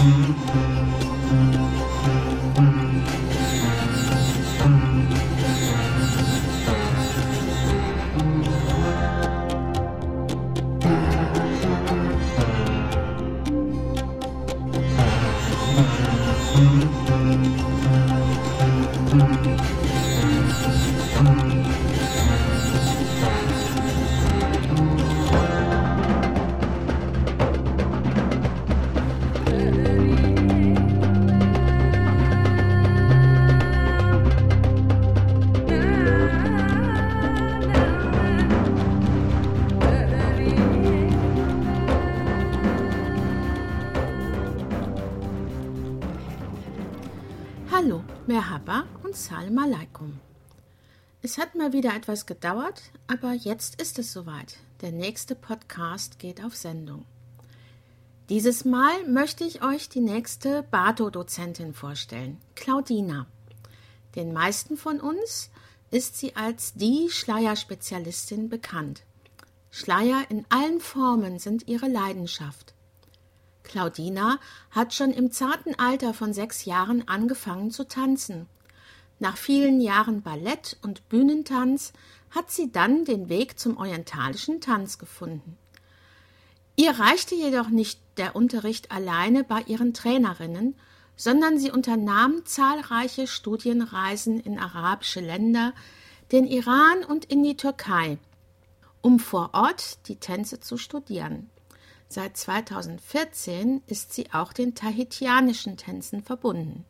Mm-hmm. Merhaba und Salam Aleikum. Es hat mal wieder etwas gedauert, aber jetzt ist es soweit. Der nächste Podcast geht auf Sendung. Dieses Mal möchte ich euch die nächste Bato-Dozentin vorstellen, Claudina. Den meisten von uns ist sie als die Schleierspezialistin bekannt. Schleier in allen Formen sind ihre Leidenschaft. Claudina hat schon im zarten Alter von sechs Jahren angefangen zu tanzen. Nach vielen Jahren Ballett und Bühnentanz hat sie dann den Weg zum orientalischen Tanz gefunden. Ihr reichte jedoch nicht der Unterricht alleine bei ihren Trainerinnen, sondern sie unternahm zahlreiche Studienreisen in arabische Länder, den Iran und in die Türkei, um vor Ort die Tänze zu studieren. Seit 2014 ist sie auch den tahitianischen Tänzen verbunden.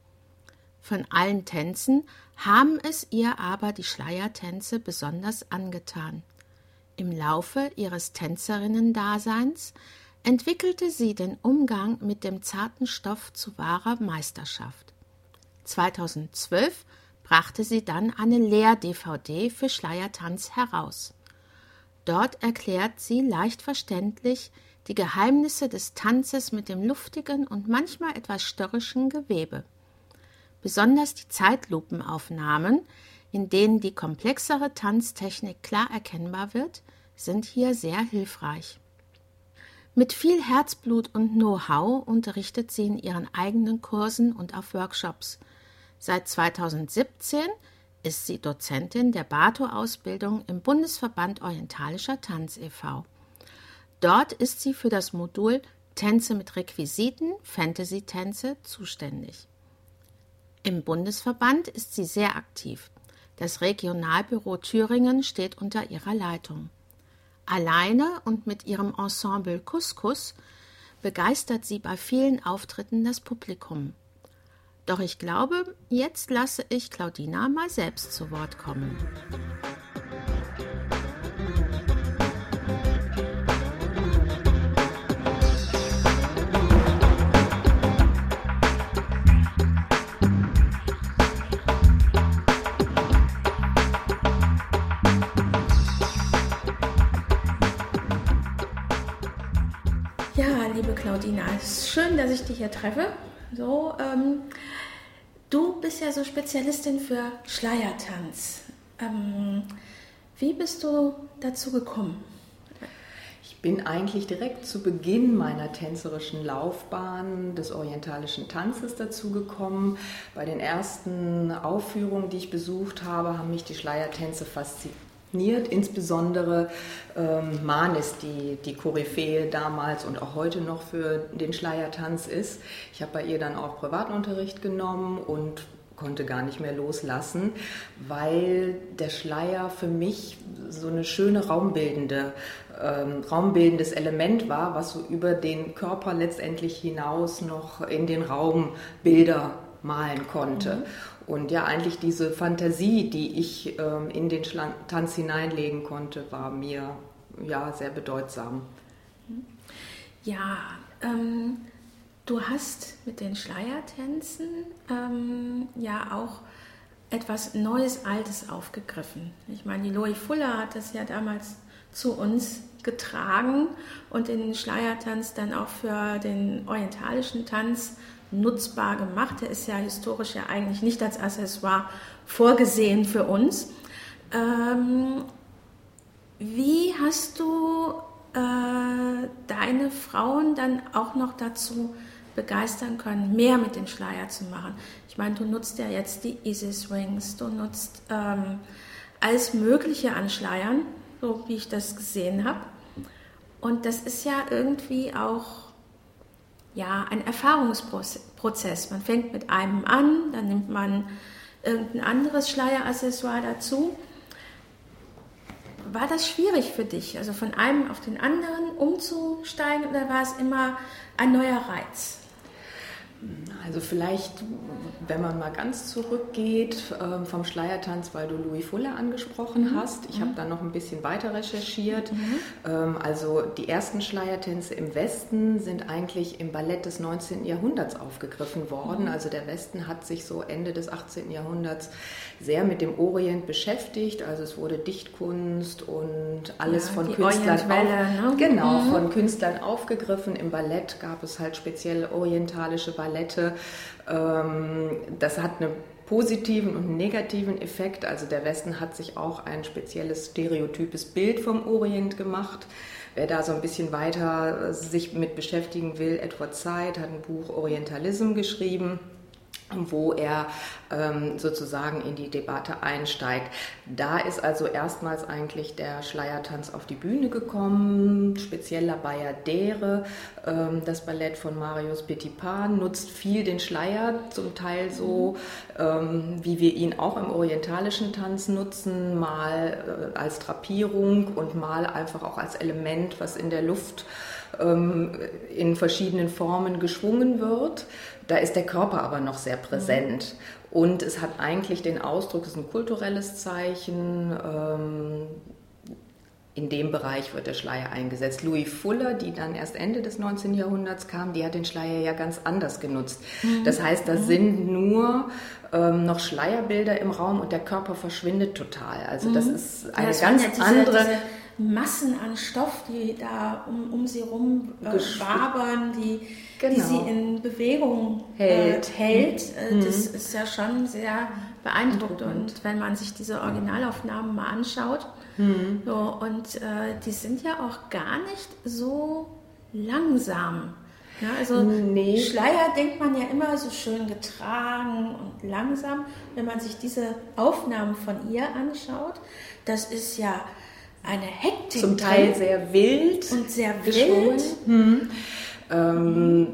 Von allen Tänzen haben es ihr aber die Schleiertänze besonders angetan. Im Laufe ihres Tänzerinnendaseins entwickelte sie den Umgang mit dem zarten Stoff zu wahrer Meisterschaft. 2012 brachte sie dann eine Lehr-DVD für Schleiertanz heraus. Dort erklärt sie leicht verständlich die Geheimnisse des Tanzes mit dem luftigen und manchmal etwas störrischen Gewebe. Besonders die Zeitlupenaufnahmen, in denen die komplexere Tanztechnik klar erkennbar wird, sind hier sehr hilfreich. Mit viel Herzblut und Know-how unterrichtet sie in ihren eigenen Kursen und auf Workshops. Seit 2017 ist sie Dozentin der Bato-Ausbildung im Bundesverband Orientalischer Tanz e.V. Dort ist sie für das Modul Tänze mit Requisiten, Fantasy-Tänze zuständig. Im Bundesverband ist sie sehr aktiv. Das Regionalbüro Thüringen steht unter ihrer Leitung. Alleine und mit ihrem Ensemble Couscous begeistert sie bei vielen Auftritten das Publikum. Doch ich glaube, jetzt lasse ich Claudina mal selbst zu Wort kommen. Claudina. Es ist schön, dass ich dich hier treffe. So, ähm, du bist ja so Spezialistin für Schleiertanz. Ähm, wie bist du dazu gekommen? Ich bin eigentlich direkt zu Beginn meiner tänzerischen Laufbahn des orientalischen Tanzes dazu gekommen. Bei den ersten Aufführungen, die ich besucht habe, haben mich die Schleiertänze fasziniert Insbesondere ähm, Manis, die die Koryphäe damals und auch heute noch für den Schleiertanz ist. Ich habe bei ihr dann auch Privatunterricht genommen und konnte gar nicht mehr loslassen, weil der Schleier für mich so eine schöne raumbildende, ähm, raumbildendes Element war, was so über den Körper letztendlich hinaus noch in den Raum Bilder malen konnte. Mhm. Und ja, eigentlich diese Fantasie, die ich ähm, in den Tanz hineinlegen konnte, war mir ja sehr bedeutsam. Ja, ähm, du hast mit den Schleiertänzen ähm, ja auch etwas Neues, Altes aufgegriffen. Ich meine, die Loie Fuller hat das ja damals zu uns getragen und den Schleiertanz dann auch für den orientalischen Tanz nutzbar gemacht. Der ist ja historisch ja eigentlich nicht als Accessoire vorgesehen für uns. Ähm, wie hast du äh, deine Frauen dann auch noch dazu begeistern können, mehr mit dem Schleier zu machen. Ich meine, du nutzt ja jetzt die Isis Rings, du nutzt ähm, alles Mögliche an Schleiern, so wie ich das gesehen habe. Und das ist ja irgendwie auch ja, ein Erfahrungsprozess. Man fängt mit einem an, dann nimmt man irgendein anderes Schleieraccessoire dazu. War das schwierig für dich, also von einem auf den anderen umzusteigen oder war es immer ein neuer Reiz? Also vielleicht, wenn man mal ganz zurückgeht ähm, vom Schleiertanz, weil du Louis Fuller angesprochen mhm. hast. Ich mhm. habe da noch ein bisschen weiter recherchiert. Mhm. Ähm, also die ersten Schleiertänze im Westen sind eigentlich im Ballett des 19. Jahrhunderts aufgegriffen worden. Mhm. Also der Westen hat sich so Ende des 18. Jahrhunderts sehr mit dem Orient beschäftigt. Also es wurde Dichtkunst und alles ja, von Künstlern auf, ne? genau mhm. von Künstlern aufgegriffen. Im Ballett gab es halt speziell orientalische Ballett Palette. Ähm, das hat einen positiven und negativen Effekt. Also der Westen hat sich auch ein spezielles stereotypes Bild vom Orient gemacht. Wer da so ein bisschen weiter sich mit beschäftigen will, Edward Said hat ein Buch Orientalism geschrieben wo er ähm, sozusagen in die Debatte einsteigt. Da ist also erstmals eigentlich der Schleiertanz auf die Bühne gekommen, spezieller Bayadere. Ähm, das Ballett von Marius Petipan nutzt viel den Schleier, zum Teil so, ähm, wie wir ihn auch im orientalischen Tanz nutzen, mal äh, als Drapierung und mal einfach auch als Element, was in der Luft ähm, in verschiedenen Formen geschwungen wird. Da ist der Körper aber noch sehr präsent. Mhm. Und es hat eigentlich den Ausdruck, es ist ein kulturelles Zeichen. Ähm, in dem Bereich wird der Schleier eingesetzt. Louis Fuller, die dann erst Ende des 19. Jahrhunderts kam, die hat den Schleier ja ganz anders genutzt. Mhm. Das heißt, da mhm. sind nur ähm, noch Schleierbilder im Raum und der Körper verschwindet total. Also das mhm. ist eine ja, ganz diese, andere. Diese Massen an Stoff, die da um, um sie rum äh, wabern, die, genau. die sie in Bewegung hält. Äh, hält. Äh, mhm. Das ist ja schon sehr beeindruckend. Und wenn man sich diese Originalaufnahmen mal anschaut, mhm. so, und äh, die sind ja auch gar nicht so langsam. Ja, also nee. Schleier denkt man ja immer so schön getragen und langsam. Wenn man sich diese Aufnahmen von ihr anschaut, das ist ja eine Hektik. Zum Teil sehr wild. Und sehr wild. Hm. Ähm,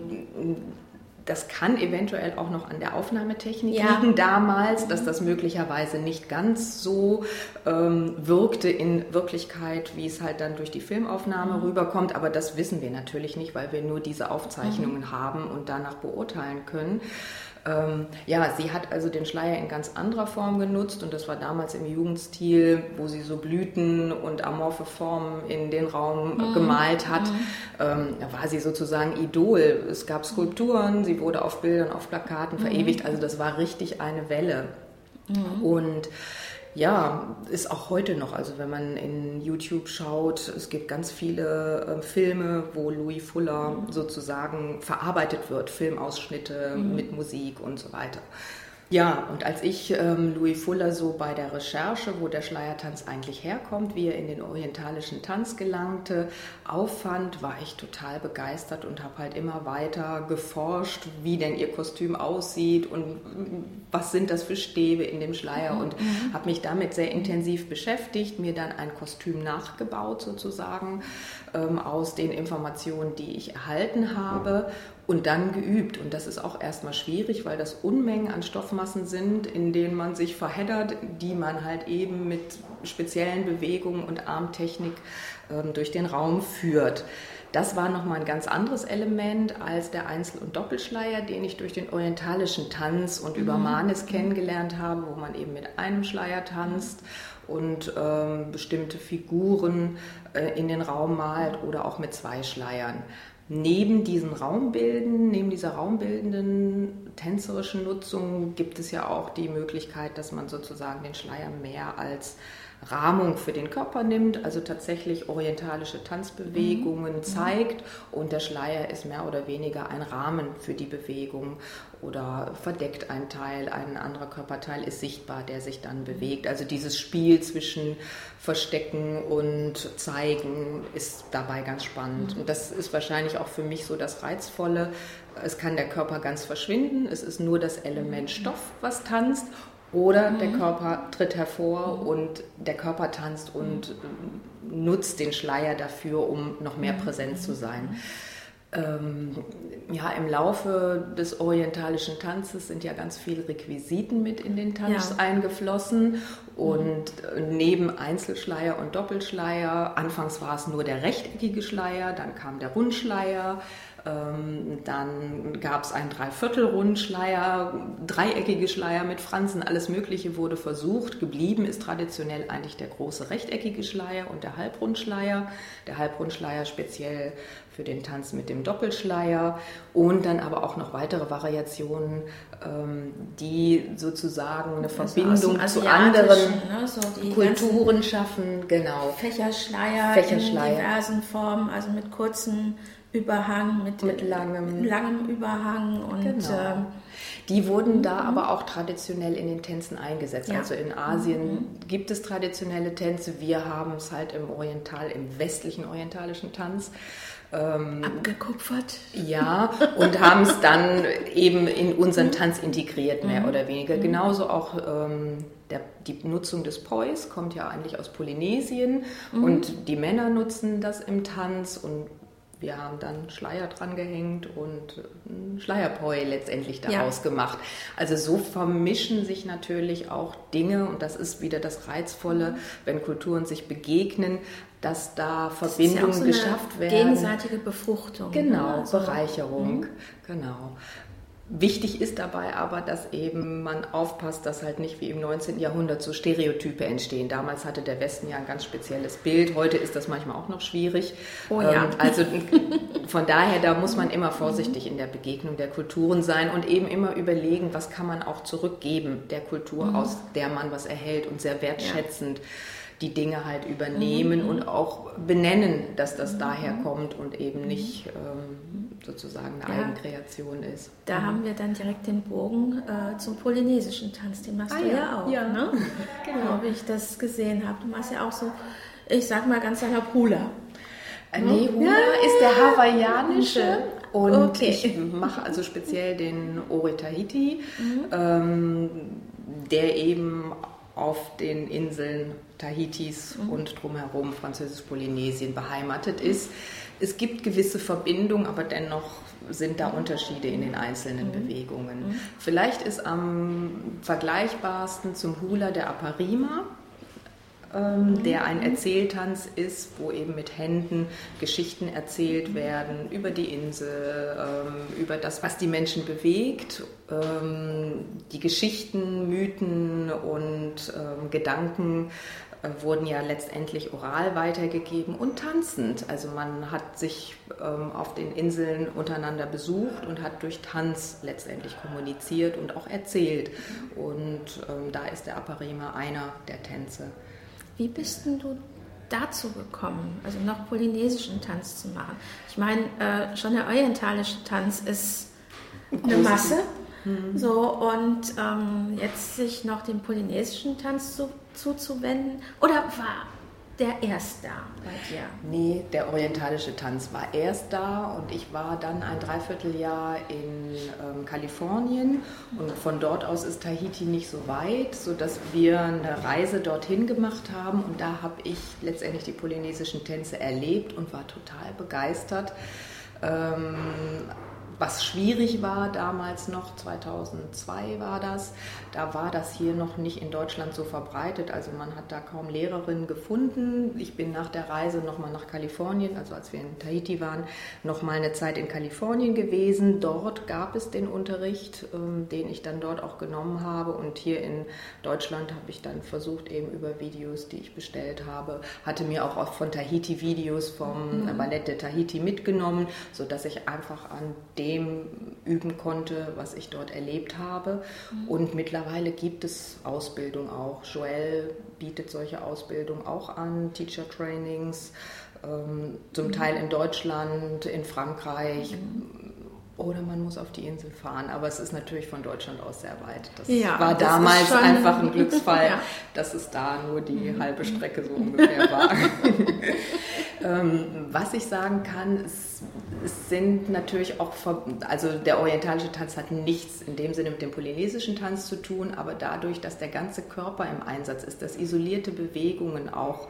das kann eventuell auch noch an der Aufnahmetechnik ja. liegen damals, dass das möglicherweise nicht ganz so ähm, wirkte in Wirklichkeit, wie es halt dann durch die Filmaufnahme mhm. rüberkommt. Aber das wissen wir natürlich nicht, weil wir nur diese Aufzeichnungen mhm. haben und danach beurteilen können. Ähm, ja, sie hat also den Schleier in ganz anderer Form genutzt und das war damals im Jugendstil, wo sie so Blüten und amorphe Formen in den Raum mhm. gemalt hat. Mhm. Ähm, da war sie sozusagen Idol. Es gab Skulpturen, sie wurde auf Bildern, auf Plakaten mhm. verewigt. Also das war richtig eine Welle. Mhm. Und ja, ist auch heute noch. Also wenn man in YouTube schaut, es gibt ganz viele äh, Filme, wo Louis Fuller mhm. sozusagen verarbeitet wird, Filmausschnitte mhm. mit Musik und so weiter. Ja, und als ich ähm, Louis Fuller so bei der Recherche, wo der Schleiertanz eigentlich herkommt, wie er in den orientalischen Tanz gelangte, auffand, war ich total begeistert und habe halt immer weiter geforscht, wie denn ihr Kostüm aussieht und was sind das für Stäbe in dem Schleier mhm. und mhm. habe mich damit sehr intensiv beschäftigt, mir dann ein Kostüm nachgebaut sozusagen ähm, aus den Informationen, die ich erhalten habe und dann geübt. Und das ist auch erstmal schwierig, weil das Unmengen an Stoffmassen sind, in denen man sich verheddert, die man halt eben mit speziellen Bewegungen und Armtechnik ähm, durch den Raum führt. Das war nochmal ein ganz anderes Element als der Einzel- und Doppelschleier, den ich durch den orientalischen Tanz und über mhm. Manis kennengelernt habe, wo man eben mit einem Schleier tanzt und ähm, bestimmte Figuren äh, in den Raum malt oder auch mit zwei Schleiern neben diesen Raumbilden, neben dieser raumbildenden tänzerischen Nutzung gibt es ja auch die Möglichkeit, dass man sozusagen den Schleier mehr als Rahmung für den Körper nimmt, also tatsächlich orientalische Tanzbewegungen mhm. zeigt und der Schleier ist mehr oder weniger ein Rahmen für die Bewegung oder verdeckt ein Teil, ein anderer Körperteil ist sichtbar, der sich dann bewegt. Also dieses Spiel zwischen Verstecken und Zeigen ist dabei ganz spannend. Mhm. Und das ist wahrscheinlich auch für mich so das Reizvolle. Es kann der Körper ganz verschwinden, es ist nur das Element Stoff, was tanzt oder mhm. der Körper tritt hervor mhm. und der Körper tanzt und mhm. nutzt den Schleier dafür, um noch mehr mhm. präsent zu sein. Ähm, ja, im Laufe des orientalischen Tanzes sind ja ganz viele Requisiten mit in den Tanz ja. eingeflossen und mhm. neben Einzelschleier und Doppelschleier, anfangs war es nur der rechteckige Schleier, dann kam der Rundschleier, ähm, dann gab es einen Dreiviertelrundschleier, dreieckige Schleier mit Fransen, alles Mögliche wurde versucht. Geblieben ist traditionell eigentlich der große rechteckige Schleier und der Halbrundschleier. Der Halbrundschleier speziell für den Tanz mit dem Doppelschleier und dann aber auch noch weitere Variationen, ähm, die sozusagen eine Verbindung zu anderen ne, so Kulturen schaffen. Genau. Fächerschleier, Fächerschleier in diversen Formen, also mit kurzen Überhang, mit, mit langem, langem Überhang und genau. äh, die wurden da mhm. aber auch traditionell in den Tänzen eingesetzt. Ja. Also in Asien mhm. gibt es traditionelle Tänze. Wir haben es halt im Oriental, im westlichen orientalischen Tanz. Ähm, Abgekupfert. Ja, und haben es dann eben in unseren Tanz integriert, mehr mhm. oder weniger. Mhm. Genauso auch ähm, der, die Nutzung des Pois kommt ja eigentlich aus Polynesien mhm. und die Männer nutzen das im Tanz und wir haben dann Schleier dran gehängt und ein Schleierpoi letztendlich daraus ja. gemacht. Also so vermischen sich natürlich auch Dinge und das ist wieder das Reizvolle, wenn Kulturen sich begegnen, dass da Verbindungen ja so geschafft werden. Gegenseitige Befruchtung. Genau, ne? also, Bereicherung. Mhm. Genau. Wichtig ist dabei aber, dass eben man aufpasst, dass halt nicht wie im 19. Jahrhundert so Stereotype entstehen. Damals hatte der Westen ja ein ganz spezielles Bild. Heute ist das manchmal auch noch schwierig. Oh ja. Ähm, also von daher, da muss man immer vorsichtig in der Begegnung der Kulturen sein und eben immer überlegen, was kann man auch zurückgeben der Kultur, mhm. aus der man was erhält und sehr wertschätzend. Ja die Dinge halt übernehmen mhm. und auch benennen, dass das mhm. daher kommt und eben mhm. nicht ähm, sozusagen eine ja. Eigenkreation ist. Da mhm. haben wir dann direkt den Bogen äh, zum polynesischen Tanz. Den machst ah, du ja, ja auch, ja. ne? genau. wie ich das gesehen habe. Du machst ja auch so, ich sag mal ganz salopp Hula. Äh, nee, Hula ist der hawaiianische. Und okay. ich mache also speziell den Ori Tahiti, mhm. ähm, der eben auf den Inseln Tahitis mhm. und drumherum Französisch-Polynesien beheimatet ist. Es gibt gewisse Verbindungen, aber dennoch sind da Unterschiede in den einzelnen mhm. Bewegungen. Mhm. Vielleicht ist am vergleichbarsten zum Hula der Aparima ähm, der ein Erzähltanz ist, wo eben mit Händen Geschichten erzählt werden über die Insel, ähm, über das, was die Menschen bewegt. Ähm, die Geschichten, Mythen und ähm, Gedanken äh, wurden ja letztendlich oral weitergegeben und tanzend. Also man hat sich ähm, auf den Inseln untereinander besucht und hat durch Tanz letztendlich kommuniziert und auch erzählt. Und ähm, da ist der Aparima einer der Tänze. Wie bist denn du dazu gekommen, also noch polynesischen Tanz zu machen? Ich meine, äh, schon der orientalische Tanz ist eine Masse. Mhm. So, und ähm, jetzt sich noch dem polynesischen Tanz zu, zuzuwenden. Oder war der erst da bei dir? Nee, der orientalische Tanz war erst da und ich war dann ein Dreivierteljahr in ähm, Kalifornien und von dort aus ist Tahiti nicht so weit, sodass wir eine Reise dorthin gemacht haben und da habe ich letztendlich die polynesischen Tänze erlebt und war total begeistert. Ähm, was schwierig war damals noch, 2002 war das, da war das hier noch nicht in Deutschland so verbreitet. Also man hat da kaum Lehrerinnen gefunden. Ich bin nach der Reise nochmal nach Kalifornien, also als wir in Tahiti waren, nochmal eine Zeit in Kalifornien gewesen. Dort gab es den Unterricht, ähm, den ich dann dort auch genommen habe. Und hier in Deutschland habe ich dann versucht, eben über Videos, die ich bestellt habe, hatte mir auch von Tahiti Videos vom mhm. Ballett de Tahiti mitgenommen, sodass ich einfach an den dem üben konnte, was ich dort erlebt habe. Mhm. Und mittlerweile gibt es Ausbildung auch. Joel bietet solche Ausbildung auch an, Teacher Trainings, ähm, zum mhm. Teil in Deutschland, in Frankreich. Mhm oder man muss auf die Insel fahren. Aber es ist natürlich von Deutschland aus sehr weit. Das ja, war das damals einfach ein Glücksfall, ja. dass es da nur die mhm. halbe Strecke so ungefähr war. ähm, was ich sagen kann, es, es, sind natürlich auch, also der orientalische Tanz hat nichts in dem Sinne mit dem polynesischen Tanz zu tun, aber dadurch, dass der ganze Körper im Einsatz ist, dass isolierte Bewegungen auch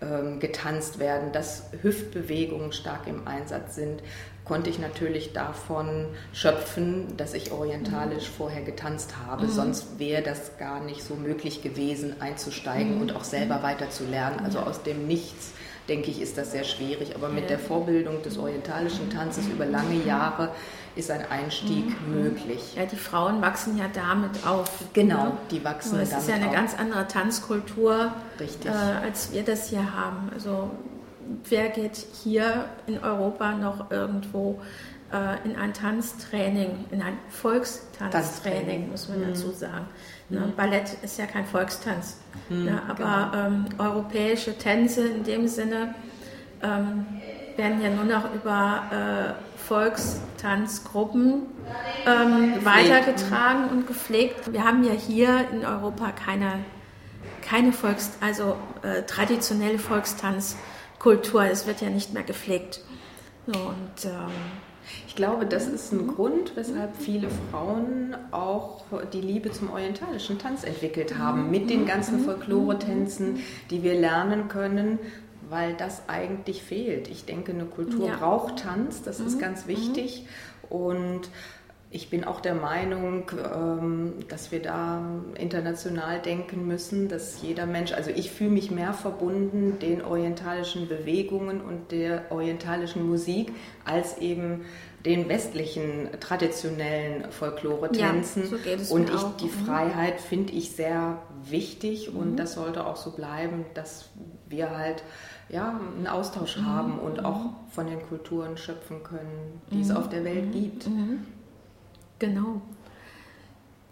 ähm, getanzt werden, dass Hüftbewegungen stark im Einsatz sind, konnte ich natürlich davon schöpfen, dass ich orientalisch mhm. vorher getanzt habe. Mhm. Sonst wäre das gar nicht so möglich gewesen, einzusteigen mhm. und auch selber weiterzulernen. Also aus dem Nichts, denke ich, ist das sehr schwierig. Aber mit der Vorbildung des orientalischen Tanzes über lange Jahre ist ein Einstieg mhm. möglich. Ja, die Frauen wachsen ja damit auf. Genau, ne? die wachsen damit auf. Das ist ja eine auf. ganz andere Tanzkultur, Richtig. Äh, als wir das hier haben. Also wer geht hier in Europa noch irgendwo äh, in ein Tanztraining, in ein Volkstanztraining, muss man mhm. dazu sagen. Ne, mhm. Ballett ist ja kein Volkstanz, mhm, ne, aber genau. ähm, europäische Tänze in dem Sinne ähm, werden ja nur noch über äh, Volkstanzgruppen ähm, weitergetragen und gepflegt. Wir haben ja hier in Europa keine, keine Volks-, also äh, traditionelle Volkstanz- Kultur. Es wird ja nicht mehr gepflegt. Und, ähm, ich glaube, das ist ein Grund, weshalb viele Frauen auch die Liebe zum orientalischen Tanz entwickelt haben, mit den ganzen Folklore-Tänzen, die wir lernen können, weil das eigentlich fehlt. Ich denke, eine Kultur ja. braucht Tanz, das ist mhm. ganz wichtig. Und ich bin auch der Meinung, ähm, dass wir da international denken müssen, dass jeder Mensch, also ich fühle mich mehr verbunden den orientalischen Bewegungen und der orientalischen Musik als eben den westlichen traditionellen Folklore-Tänzen. Ja, so und ich, die mhm. Freiheit finde ich sehr wichtig mhm. und das sollte auch so bleiben, dass wir halt ja, einen Austausch mhm. haben und auch mhm. von den Kulturen schöpfen können, die es mhm. auf der Welt gibt. Genau.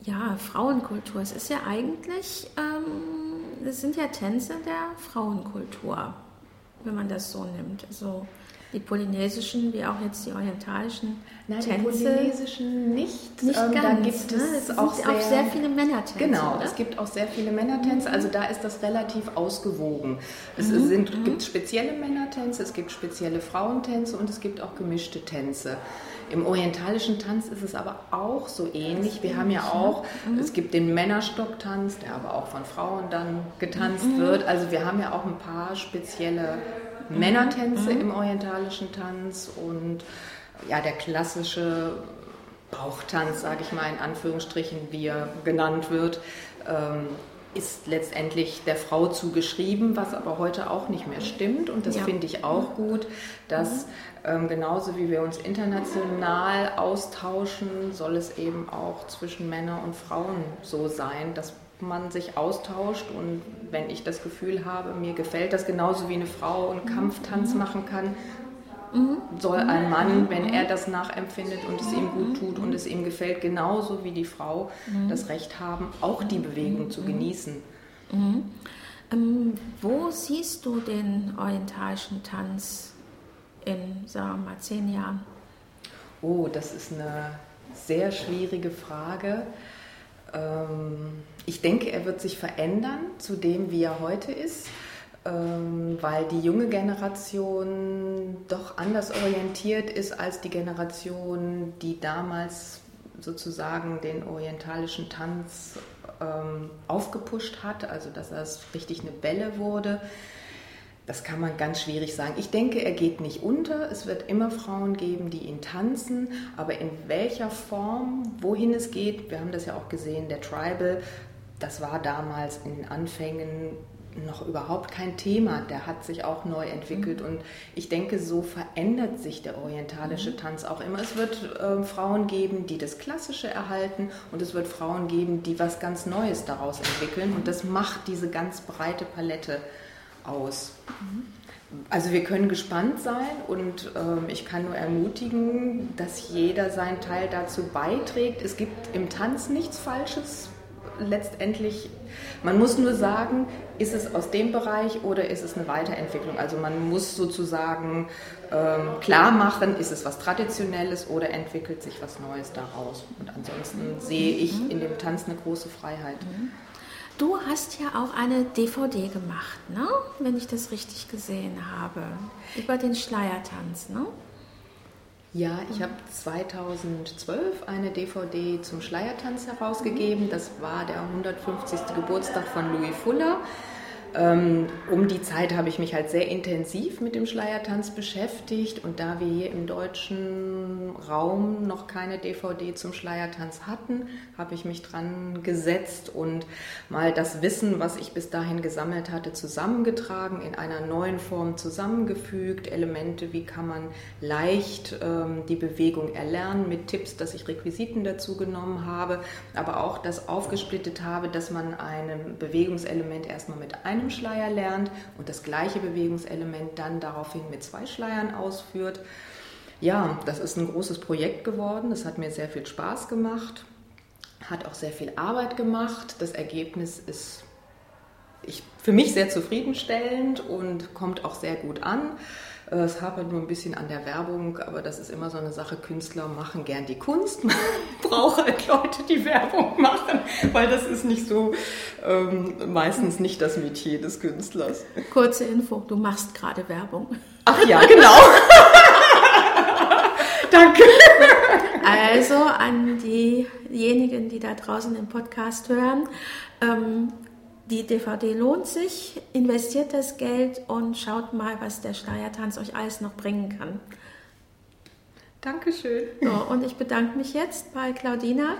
Ja, Frauenkultur. Es ist ja eigentlich, ähm, es sind ja Tänze der Frauenkultur, wenn man das so nimmt. Also die polynesischen wie auch jetzt die orientalischen Nein, Tänze. die polynesischen nicht. Nicht ähm, ganz. Da gibt ne? es auch sehr, auch sehr, viele Männertänze. Genau, oder? es gibt auch sehr viele Männertänze. Also da ist das relativ ausgewogen. Es mhm. sind, mhm. gibt spezielle Männertänze, es gibt spezielle Frauentänze und es gibt auch gemischte Tänze. Im orientalischen Tanz ist es aber auch so ähnlich. Wir haben ja auch, mhm. es gibt den Männerstocktanz, der aber auch von Frauen dann getanzt mhm. wird. Also wir haben ja auch ein paar spezielle mhm. Männertänze mhm. im orientalischen Tanz und ja, der klassische Bauchtanz, sage ich mal in Anführungsstrichen, wie er genannt wird, ähm, ist letztendlich der Frau zugeschrieben, was aber heute auch nicht mehr stimmt. Und das ja. finde ich auch gut, dass mhm. ähm, genauso wie wir uns international austauschen, soll es eben auch zwischen Männern und Frauen so sein, dass man sich austauscht und wenn ich das Gefühl habe, mir gefällt das genauso wie eine Frau einen Kampftanz mhm. machen kann, Mhm. soll ein Mann, wenn er das nachempfindet und es ihm gut tut und es ihm gefällt, genauso wie die Frau mhm. das Recht haben, auch die Bewegung zu genießen. Mhm. Ähm, wo siehst du den orientalischen Tanz in, sagen wir mal, zehn Jahren? Oh, das ist eine sehr schwierige Frage. Ähm, ich denke, er wird sich verändern zu dem, wie er heute ist. Ähm, weil die junge Generation doch anders orientiert ist als die Generation, die damals sozusagen den orientalischen Tanz ähm, aufgepusht hat, also dass das richtig eine Bälle wurde. Das kann man ganz schwierig sagen. Ich denke, er geht nicht unter. Es wird immer Frauen geben, die ihn tanzen. Aber in welcher Form, wohin es geht, wir haben das ja auch gesehen, der Tribal, das war damals in den Anfängen noch überhaupt kein Thema. Der hat sich auch neu entwickelt mhm. und ich denke, so verändert sich der orientalische mhm. Tanz auch immer. Es wird äh, Frauen geben, die das Klassische erhalten und es wird Frauen geben, die was ganz Neues daraus entwickeln und das macht diese ganz breite Palette aus. Also wir können gespannt sein und ähm, ich kann nur ermutigen, dass jeder seinen Teil dazu beiträgt. Es gibt im Tanz nichts Falsches. Letztendlich, man muss nur sagen, ist es aus dem Bereich oder ist es eine Weiterentwicklung? Also man muss sozusagen ähm, klar machen, ist es was Traditionelles oder entwickelt sich was Neues daraus? Und ansonsten sehe ich in dem Tanz eine große Freiheit. Mhm. Du hast ja auch eine DVD gemacht, ne? wenn ich das richtig gesehen habe, über den Schleiertanz. Ne? Ja, ich habe 2012 eine DVD zum Schleiertanz herausgegeben. Das war der 150. Geburtstag von Louis Fuller. Ähm, um die Zeit habe ich mich halt sehr intensiv mit dem Schleiertanz beschäftigt und da wir hier im deutschen Raum noch keine DVD zum Schleiertanz hatten, habe ich mich dran gesetzt und mal das Wissen, was ich bis dahin gesammelt hatte, zusammengetragen, in einer neuen Form zusammengefügt. Elemente, wie kann man leicht ähm, die Bewegung erlernen mit Tipps, dass ich Requisiten dazu genommen habe, aber auch das aufgesplittet habe, dass man ein Bewegungselement erstmal mit einem einem Schleier lernt und das gleiche Bewegungselement dann daraufhin mit zwei Schleiern ausführt. Ja, das ist ein großes Projekt geworden. Das hat mir sehr viel Spaß gemacht, hat auch sehr viel Arbeit gemacht. Das Ergebnis ist ich, für mich sehr zufriedenstellend und kommt auch sehr gut an. Es hapert nur ein bisschen an der Werbung, aber das ist immer so eine Sache. Künstler machen gern die Kunst. Man braucht halt Leute, die Werbung machen, weil das ist nicht so, ähm, meistens nicht das Metier des Künstlers. Kurze Info, du machst gerade Werbung. Ach ja, genau. Danke. Also an diejenigen, die da draußen den Podcast hören, ähm, die DVD lohnt sich, investiert das Geld und schaut mal, was der Schleiertanz euch alles noch bringen kann. Dankeschön. So, und ich bedanke mich jetzt bei Claudina.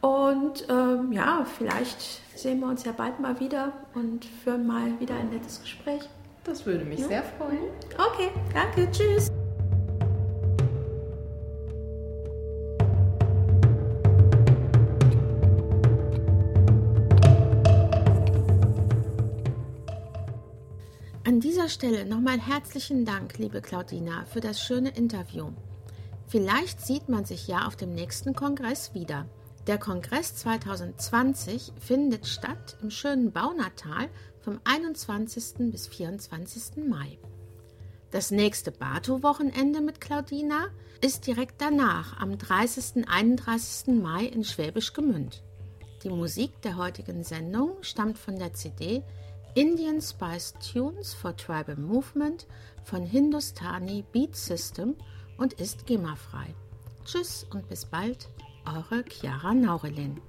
Und ähm, ja, vielleicht sehen wir uns ja bald mal wieder und führen mal wieder ein nettes Gespräch. Das würde mich ja? sehr freuen. Okay, danke, tschüss. Dieser Stelle nochmal herzlichen Dank, liebe Claudina, für das schöne Interview. Vielleicht sieht man sich ja auf dem nächsten Kongress wieder. Der Kongress 2020 findet statt im schönen Baunatal vom 21. bis 24. Mai. Das nächste Bato-Wochenende mit Claudina ist direkt danach, am 30. 31. Mai in Schwäbisch Gemünd. Die Musik der heutigen Sendung stammt von der CD Indian Spice Tunes for Tribal Movement von Hindustani Beat System und ist GEMA-frei. Tschüss und bis bald, eure Chiara Naurelin.